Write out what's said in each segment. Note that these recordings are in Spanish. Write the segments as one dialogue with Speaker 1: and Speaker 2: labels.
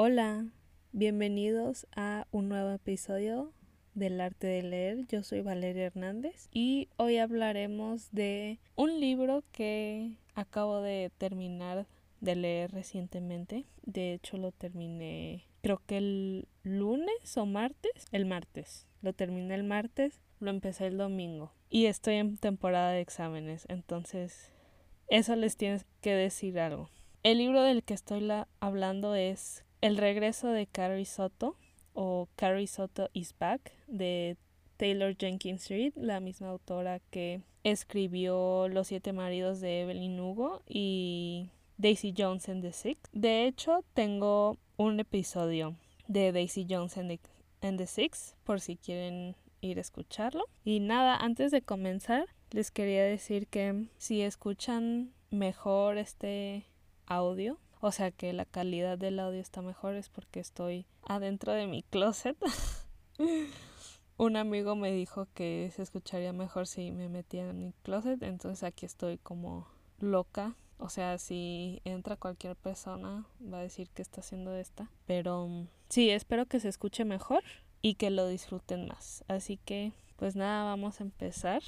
Speaker 1: Hola, bienvenidos a un nuevo episodio del arte de leer. Yo soy Valeria Hernández y hoy hablaremos de un libro que acabo de terminar de leer recientemente. De hecho lo terminé creo que el lunes o martes. El martes. Lo terminé el martes, lo empecé el domingo. Y estoy en temporada de exámenes, entonces eso les tienes que decir algo. El libro del que estoy hablando es el regreso de Carrie Soto o Carrie Soto is Back de Taylor Jenkins Reid, la misma autora que escribió Los siete maridos de Evelyn Hugo y Daisy Jones and the Six. De hecho, tengo un episodio de Daisy Jones and the, Six por si quieren ir a escucharlo. Y nada, antes de comenzar, les quería decir que si escuchan mejor este audio, o sea que la calidad del audio está mejor es porque estoy adentro de mi closet. Un amigo me dijo que se escucharía mejor si me metía en mi closet, entonces aquí estoy como loca. O sea, si entra cualquier persona va a decir que está haciendo esta. Pero mm, sí, espero que se escuche mejor y que lo disfruten más. Así que, pues nada, vamos a empezar.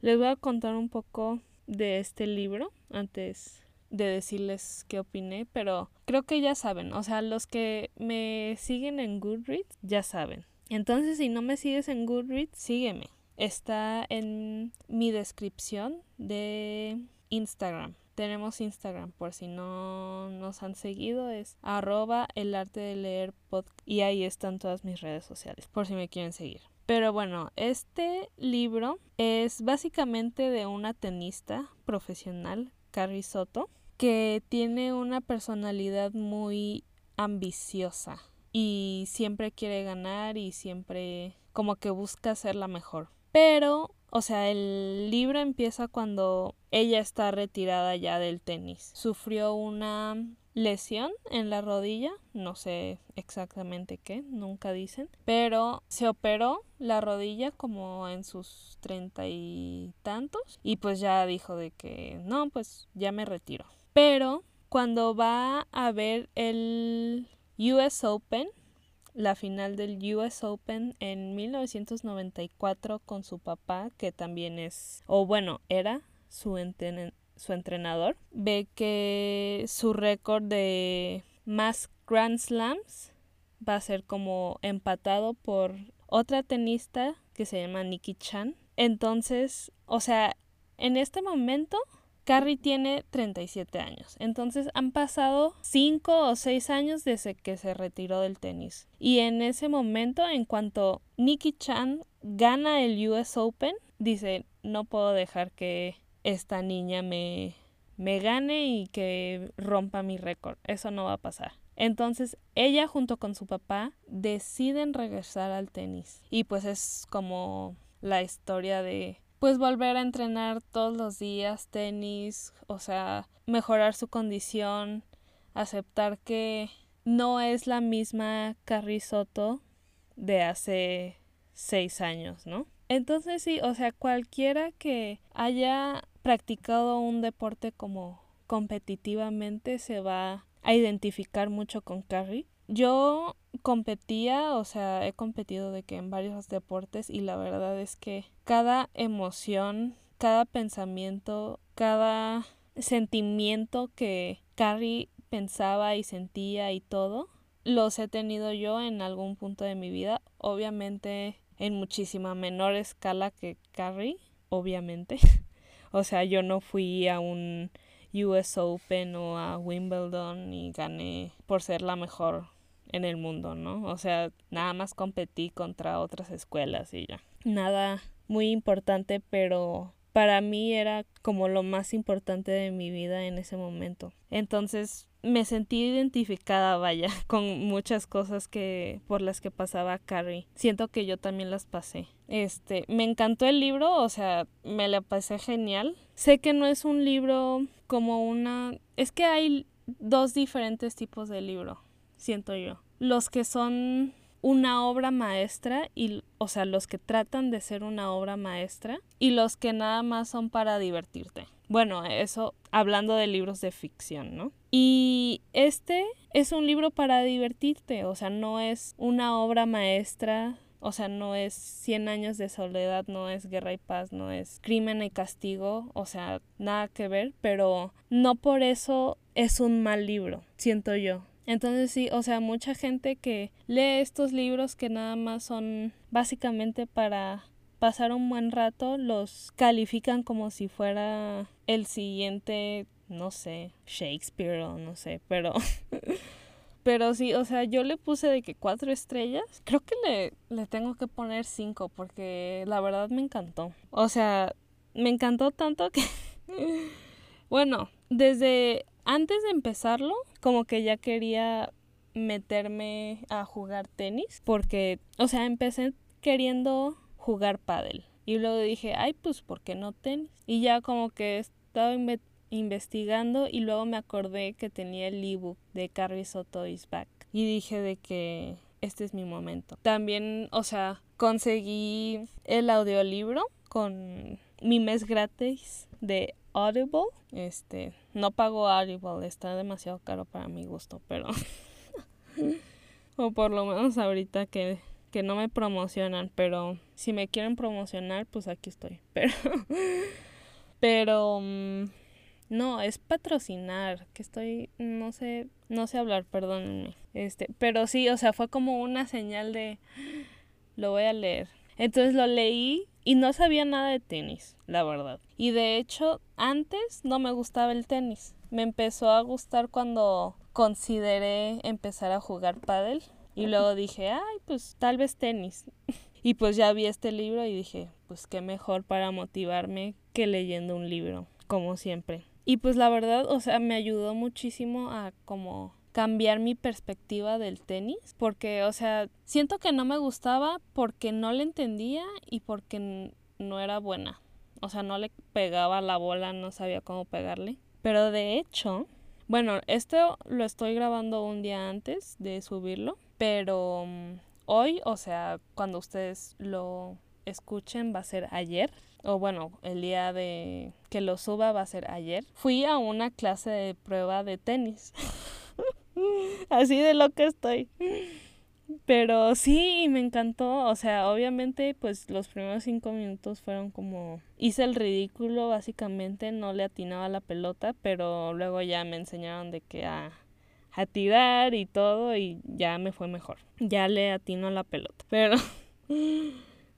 Speaker 1: Les voy a contar un poco de este libro antes de decirles qué opiné, pero creo que ya saben, o sea, los que me siguen en Goodreads ya saben. Entonces, si no me sigues en Goodreads, sígueme. Está en mi descripción de Instagram. Tenemos Instagram, por si no nos han seguido, es arroba el arte de leer y ahí están todas mis redes sociales, por si me quieren seguir. Pero bueno, este libro es básicamente de una tenista profesional, Carrie Soto, que tiene una personalidad muy ambiciosa y siempre quiere ganar y siempre como que busca ser la mejor. Pero, o sea, el libro empieza cuando ella está retirada ya del tenis. Sufrió una lesión en la rodilla, no sé exactamente qué, nunca dicen, pero se operó la rodilla como en sus treinta y tantos y pues ya dijo de que no, pues ya me retiro. Pero cuando va a ver el US Open, la final del US Open en 1994 con su papá, que también es, o bueno, era su, entrenador, ve que su récord de más Grand Slams va a ser como empatado por otra tenista que se llama Nikki Chan. Entonces, o sea, en este momento Carrie tiene 37 años, entonces han pasado 5 o 6 años desde que se retiró del tenis. Y en ese momento, en cuanto Nikki Chan gana el US Open, dice, no puedo dejar que esta niña me, me gane y que rompa mi récord. Eso no va a pasar. Entonces ella junto con su papá deciden regresar al tenis. Y pues es como la historia de pues volver a entrenar todos los días tenis, o sea, mejorar su condición, aceptar que no es la misma Carrizoto de hace seis años, ¿no? Entonces sí, o sea, cualquiera que haya practicado un deporte como competitivamente se va a identificar mucho con Carrie. Yo competía, o sea, he competido de que en varios deportes y la verdad es que cada emoción, cada pensamiento, cada sentimiento que Carrie pensaba y sentía y todo, los he tenido yo en algún punto de mi vida, obviamente en muchísima menor escala que Carrie, obviamente. o sea, yo no fui a un US Open o a Wimbledon y gané por ser la mejor en el mundo, ¿no? O sea, nada más competí contra otras escuelas y ya. Nada muy importante, pero para mí era como lo más importante de mi vida en ese momento. Entonces me sentí identificada, vaya, con muchas cosas que por las que pasaba Carrie. Siento que yo también las pasé. Este, me encantó el libro, o sea, me la pasé genial. Sé que no es un libro como una, es que hay dos diferentes tipos de libro siento yo. Los que son una obra maestra y o sea los que tratan de ser una obra maestra y los que nada más son para divertirte Bueno, eso hablando de libros de ficción, ¿no? Y este es un libro para divertirte, o sea, no es una obra maestra o sea, no es Cien años de soledad, no es Guerra y Paz, no es Crimen y Castigo, o sea, nada que ver, pero no por eso es un mal libro, siento yo. Entonces sí, o sea, mucha gente que lee estos libros que nada más son básicamente para pasar un buen rato, los califican como si fuera el siguiente, no sé, Shakespeare o no sé, pero Pero sí, o sea, yo le puse de que cuatro estrellas. Creo que le, le tengo que poner cinco porque la verdad me encantó. O sea, me encantó tanto que... bueno, desde antes de empezarlo, como que ya quería meterme a jugar tenis porque, o sea, empecé queriendo jugar pádel y luego dije, ay, pues, ¿por qué no tenis? Y ya como que estaba investigando y luego me acordé que tenía el ebook de Carrie Soto is Back y dije de que este es mi momento. También, o sea, conseguí el audiolibro con mi mes gratis de Audible. Este, no pago Audible, está demasiado caro para mi gusto, pero o por lo menos ahorita que que no me promocionan, pero si me quieren promocionar, pues aquí estoy. Pero pero mm, no, es patrocinar, que estoy, no sé, no sé hablar, perdónenme. Este, pero sí, o sea, fue como una señal de lo voy a leer. Entonces lo leí y no sabía nada de tenis, la verdad. Y de hecho, antes no me gustaba el tenis. Me empezó a gustar cuando consideré empezar a jugar pádel y luego dije, "Ay, pues tal vez tenis." y pues ya vi este libro y dije, "Pues qué mejor para motivarme que leyendo un libro." como siempre. Y pues la verdad, o sea, me ayudó muchísimo a como cambiar mi perspectiva del tenis, porque, o sea, siento que no me gustaba porque no le entendía y porque no era buena. O sea, no le pegaba la bola, no sabía cómo pegarle. Pero de hecho, bueno, esto lo estoy grabando un día antes de subirlo, pero mm, hoy, o sea, cuando ustedes lo escuchen va a ser ayer o bueno, el día de que lo suba va a ser ayer, fui a una clase de prueba de tenis. Así de lo que estoy. Pero sí, me encantó. O sea, obviamente, pues los primeros cinco minutos fueron como. Hice el ridículo, básicamente, no le atinaba la pelota, pero luego ya me enseñaron de que a, a tirar y todo, y ya me fue mejor. Ya le atino la pelota. Pero.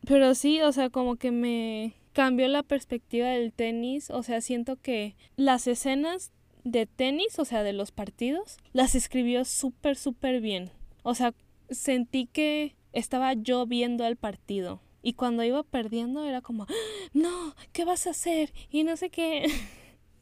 Speaker 1: Pero sí, o sea, como que me cambió la perspectiva del tenis, o sea, siento que las escenas de tenis, o sea, de los partidos, las escribió súper, súper bien. O sea, sentí que estaba yo viendo el partido. Y cuando iba perdiendo era como, no, ¿qué vas a hacer? Y no sé qué.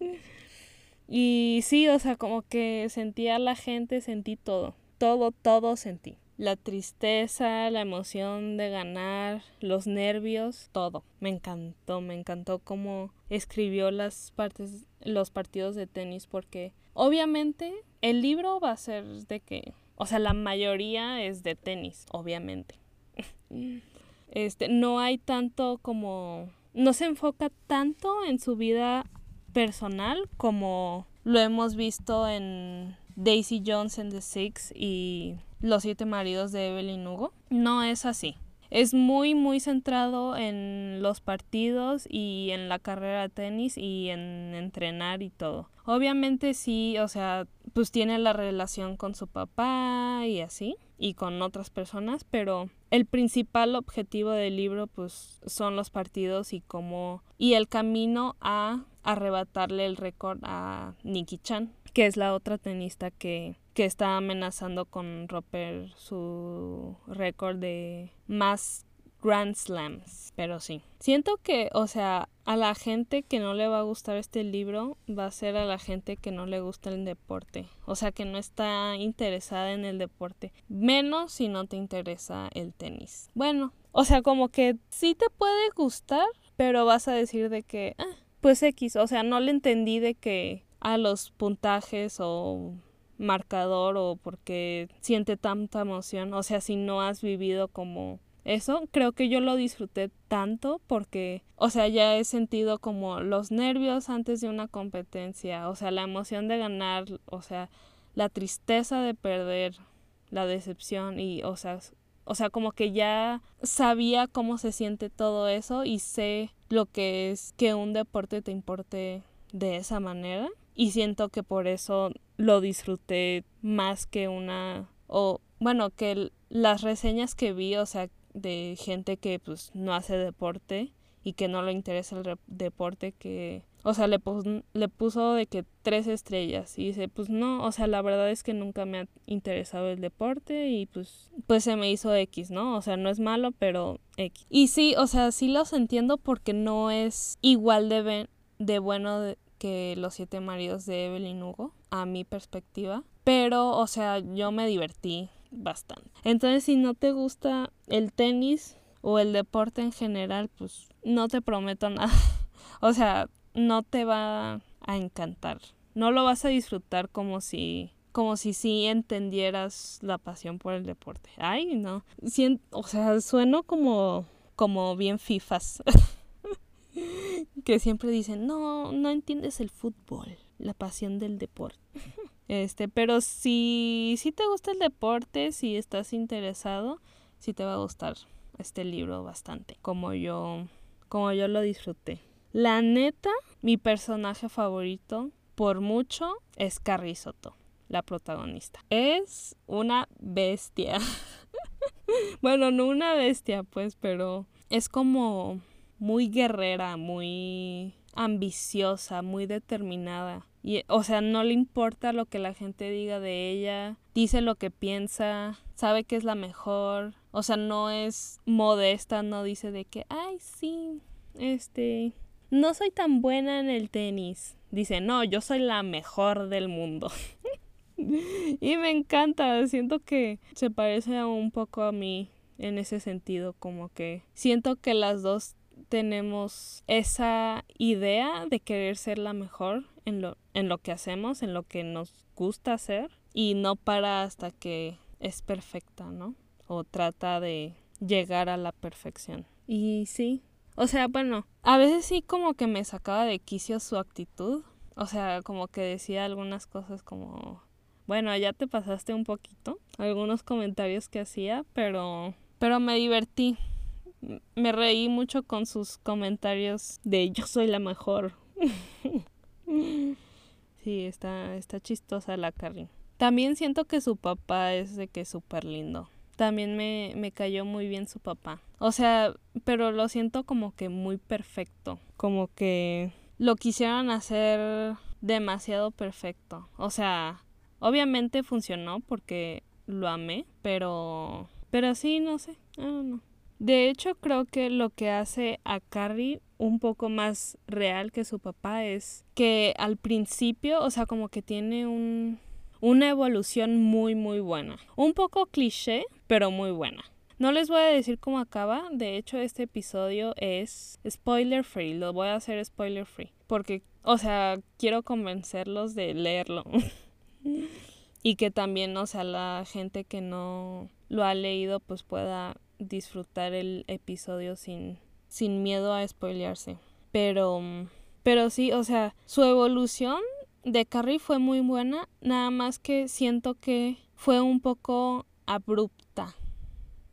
Speaker 1: y sí, o sea, como que sentía la gente, sentí todo. Todo, todo sentí la tristeza, la emoción de ganar, los nervios, todo. Me encantó, me encantó cómo escribió las partes, los partidos de tenis, porque obviamente el libro va a ser de que, o sea, la mayoría es de tenis, obviamente. este, no hay tanto como, no se enfoca tanto en su vida personal como lo hemos visto en Daisy Jones and the Six y Los siete maridos de Evelyn Hugo. No es así. Es muy, muy centrado en los partidos y en la carrera de tenis y en entrenar y todo. Obviamente sí, o sea, pues tiene la relación con su papá y así, y con otras personas, pero el principal objetivo del libro pues son los partidos y cómo y el camino a arrebatarle el récord a Nikki Chan que es la otra tenista que, que está amenazando con romper su récord de más Grand Slams. Pero sí. Siento que, o sea, a la gente que no le va a gustar este libro va a ser a la gente que no le gusta el deporte. O sea, que no está interesada en el deporte. Menos si no te interesa el tenis. Bueno, o sea, como que sí te puede gustar, pero vas a decir de que, ah, pues X. O sea, no le entendí de que a los puntajes o marcador o porque siente tanta emoción. O sea, si no has vivido como eso, creo que yo lo disfruté tanto porque, o sea, ya he sentido como los nervios antes de una competencia, o sea, la emoción de ganar, o sea, la tristeza de perder, la decepción y, o sea, o sea, como que ya sabía cómo se siente todo eso y sé lo que es que un deporte te importe de esa manera y siento que por eso lo disfruté más que una o bueno, que las reseñas que vi, o sea, de gente que pues no hace deporte y que no le interesa el deporte que o sea le, le puso de que tres estrellas y dice pues no o sea la verdad es que nunca me ha interesado el deporte y pues pues se me hizo X no o sea no es malo pero X. Y sí o sea sí los entiendo porque no es igual de, de bueno que los siete maridos de Evelyn Hugo a mi perspectiva pero o sea yo me divertí bastante. Entonces, si no te gusta el tenis o el deporte en general, pues no te prometo nada. o sea, no te va a encantar. No lo vas a disfrutar como si como si sí entendieras la pasión por el deporte. Ay, no. o sea, sueno como como bien fifas. que siempre dicen, "No, no entiendes el fútbol, la pasión del deporte." Este, pero si, si te gusta el deporte, si estás interesado, sí te va a gustar este libro bastante, como yo, como yo lo disfruté. La neta, mi personaje favorito, por mucho, es Carrie Soto, la protagonista. Es una bestia. bueno, no una bestia, pues, pero es como muy guerrera, muy ambiciosa, muy determinada. Y, o sea, no le importa lo que la gente diga de ella, dice lo que piensa, sabe que es la mejor, o sea, no es modesta, no dice de que, ay, sí, este, no soy tan buena en el tenis. Dice, no, yo soy la mejor del mundo. y me encanta, siento que se parece un poco a mí en ese sentido, como que siento que las dos tenemos esa idea de querer ser la mejor en lo, en lo que hacemos, en lo que nos gusta hacer y no para hasta que es perfecta, ¿no? O trata de llegar a la perfección. Y sí, o sea, bueno, a veces sí como que me sacaba de quicio su actitud, o sea, como que decía algunas cosas como, bueno, ya te pasaste un poquito, algunos comentarios que hacía, pero, pero me divertí me reí mucho con sus comentarios de yo soy la mejor. sí, está, está chistosa la Carrie. También siento que su papá es de que súper lindo. También me, me cayó muy bien su papá. O sea, pero lo siento como que muy perfecto. Como que lo quisieron hacer demasiado perfecto. O sea, obviamente funcionó porque lo amé, pero... Pero sí, no sé. no. De hecho, creo que lo que hace a Carrie un poco más real que su papá es que al principio, o sea, como que tiene un, una evolución muy, muy buena. Un poco cliché, pero muy buena. No les voy a decir cómo acaba, de hecho este episodio es spoiler free, lo voy a hacer spoiler free, porque, o sea, quiero convencerlos de leerlo. y que también, o sea, la gente que no lo ha leído pues pueda disfrutar el episodio sin, sin miedo a spoilearse. Pero, pero sí, o sea, su evolución de Carrie fue muy buena, nada más que siento que fue un poco abrupta.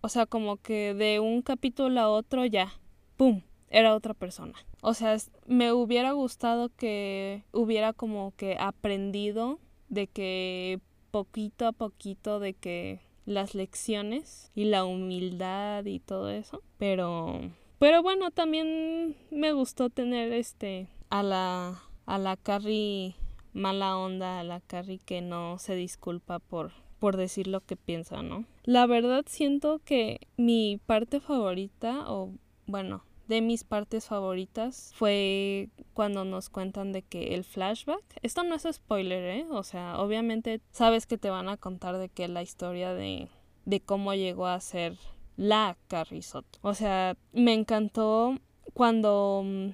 Speaker 1: O sea, como que de un capítulo a otro ya, ¡pum!, era otra persona. O sea, me hubiera gustado que hubiera como que aprendido de que poquito a poquito de que las lecciones y la humildad y todo eso. Pero pero bueno, también me gustó tener este a la a la Carrie mala onda, a la Carrie que no se disculpa por por decir lo que piensa, ¿no? La verdad siento que mi parte favorita o bueno, de mis partes favoritas fue cuando nos cuentan de que el flashback, esto no es spoiler, ¿eh? O sea, obviamente sabes que te van a contar de que la historia de, de cómo llegó a ser la Carrizoto. O sea, me encantó cuando mm,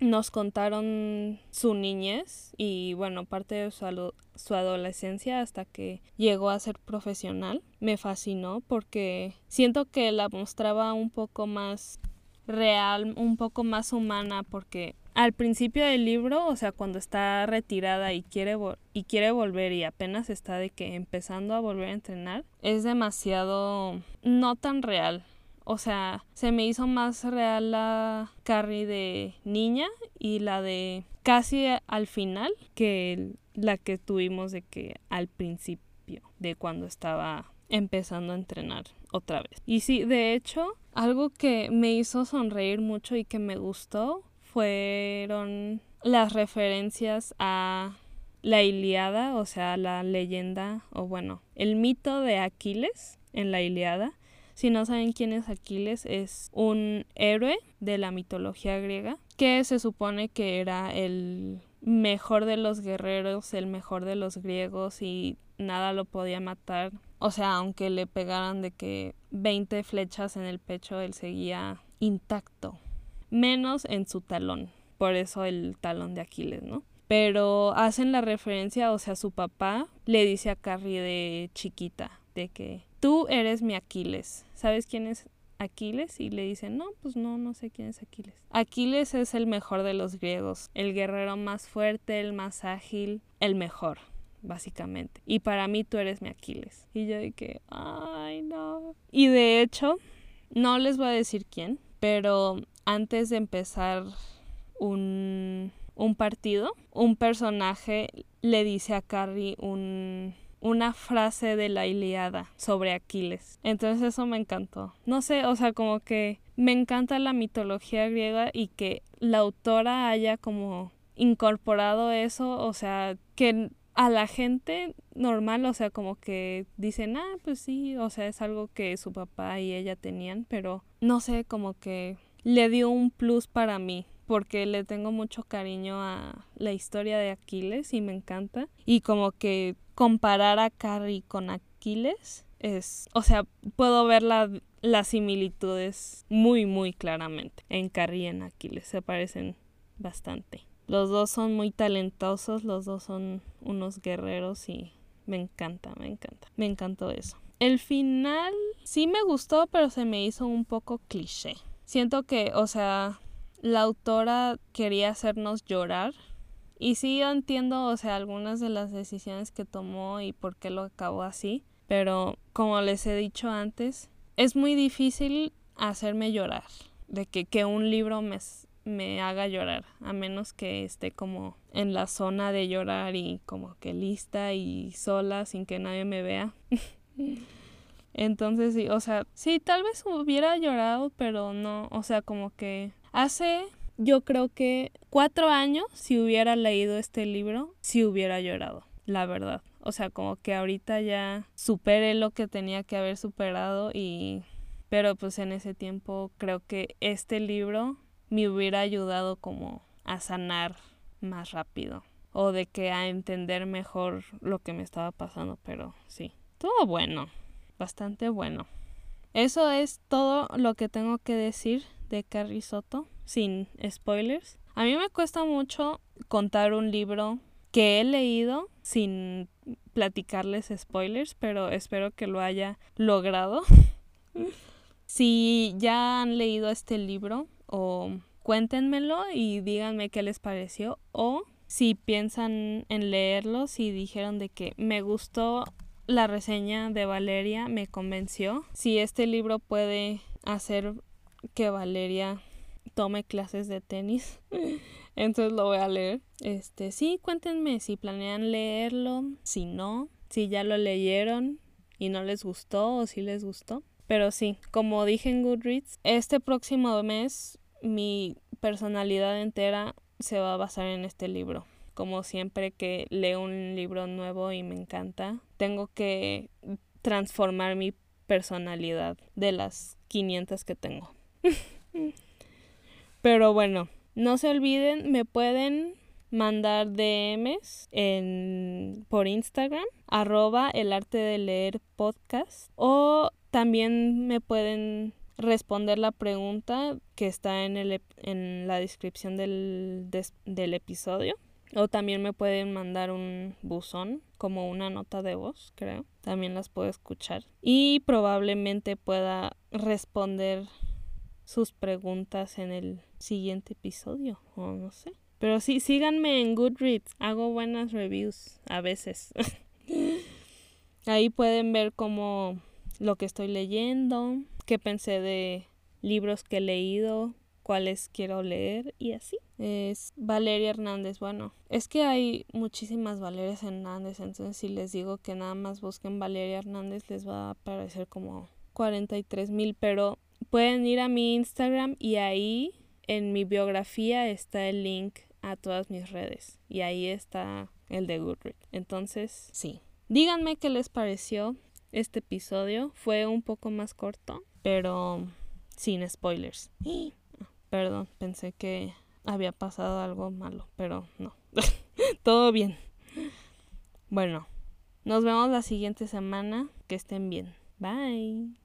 Speaker 1: nos contaron su niñez y bueno, parte de su su adolescencia hasta que llegó a ser profesional. Me fascinó porque siento que la mostraba un poco más real, un poco más humana porque al principio del libro, o sea, cuando está retirada y quiere, y quiere volver y apenas está de que empezando a volver a entrenar, es demasiado no tan real. O sea, se me hizo más real la Carrie de niña y la de casi al final que la que tuvimos de que al principio, de cuando estaba empezando a entrenar otra vez. Y sí, de hecho, algo que me hizo sonreír mucho y que me gustó fueron las referencias a la Iliada, o sea, la leyenda, o bueno, el mito de Aquiles en la Iliada, si no saben quién es Aquiles, es un héroe de la mitología griega que se supone que era el mejor de los guerreros, el mejor de los griegos y nada lo podía matar. O sea, aunque le pegaran de que 20 flechas en el pecho, él seguía intacto. Menos en su talón. Por eso el talón de Aquiles, ¿no? Pero hacen la referencia, o sea, su papá le dice a Carrie de chiquita, de que tú eres mi Aquiles. ¿Sabes quién es Aquiles? Y le dicen, no, pues no, no sé quién es Aquiles. Aquiles es el mejor de los griegos, el guerrero más fuerte, el más ágil, el mejor, básicamente. Y para mí tú eres mi Aquiles. Y yo dije, ay, no. Y de hecho, no les voy a decir quién, pero antes de empezar un, un partido, un personaje le dice a Carrie un una frase de la Iliada sobre Aquiles. Entonces eso me encantó. No sé, o sea, como que me encanta la mitología griega y que la autora haya como incorporado eso, o sea, que a la gente normal, o sea, como que dicen, ah, pues sí, o sea, es algo que su papá y ella tenían, pero no sé, como que le dio un plus para mí, porque le tengo mucho cariño a la historia de Aquiles y me encanta. Y como que comparar a Carrie con Aquiles es, o sea, puedo ver las similitudes muy, muy claramente en Carrie y en Aquiles. Se parecen bastante. Los dos son muy talentosos, los dos son unos guerreros y me encanta, me encanta. Me encantó eso. El final sí me gustó, pero se me hizo un poco cliché. Siento que, o sea, la autora quería hacernos llorar. Y sí, yo entiendo, o sea, algunas de las decisiones que tomó y por qué lo acabó así. Pero como les he dicho antes, es muy difícil hacerme llorar. De que, que un libro me, me haga llorar. A menos que esté como en la zona de llorar y como que lista y sola sin que nadie me vea. Entonces, sí, o sea, sí, tal vez hubiera llorado, pero no, o sea, como que Hace yo creo que cuatro años, si hubiera leído este libro, si hubiera llorado, la verdad. O sea, como que ahorita ya superé lo que tenía que haber superado y... Pero pues en ese tiempo creo que este libro me hubiera ayudado como a sanar más rápido o de que a entender mejor lo que me estaba pasando, pero sí, todo bueno, bastante bueno. Eso es todo lo que tengo que decir de Carrie Soto, sin spoilers. A mí me cuesta mucho contar un libro que he leído sin platicarles spoilers, pero espero que lo haya logrado. si ya han leído este libro o cuéntenmelo y díganme qué les pareció o si piensan en leerlo, si dijeron de que me gustó la reseña de Valeria, me convenció. Si este libro puede hacer que Valeria tome clases de tenis. Entonces lo voy a leer. Este, sí, cuéntenme si planean leerlo, si no, si ya lo leyeron y no les gustó o si les gustó. Pero sí, como dije en Goodreads, este próximo mes mi personalidad entera se va a basar en este libro. Como siempre que leo un libro nuevo y me encanta, tengo que transformar mi personalidad de las 500 que tengo. Pero bueno, no se olviden, me pueden mandar DMs en, por Instagram, arroba el arte de leer podcast, o también me pueden responder la pregunta que está en, el, en la descripción del, del episodio. O también me pueden mandar un buzón, como una nota de voz, creo. También las puedo escuchar. Y probablemente pueda responder sus preguntas en el siguiente episodio, o no sé. Pero sí, síganme en Goodreads. Hago buenas reviews a veces. Ahí pueden ver como lo que estoy leyendo, qué pensé de libros que he leído, cuáles quiero leer y así. Es Valeria Hernández. Bueno, es que hay muchísimas Valerias Hernández, entonces si les digo que nada más busquen Valeria Hernández les va a aparecer como 43 mil, pero pueden ir a mi Instagram y ahí en mi biografía está el link a todas mis redes y ahí está el de Goodreads. Entonces, sí. Díganme qué les pareció este episodio. Fue un poco más corto, pero sin spoilers. Perdón, pensé que había pasado algo malo, pero no. Todo bien. Bueno, nos vemos la siguiente semana. Que estén bien. Bye.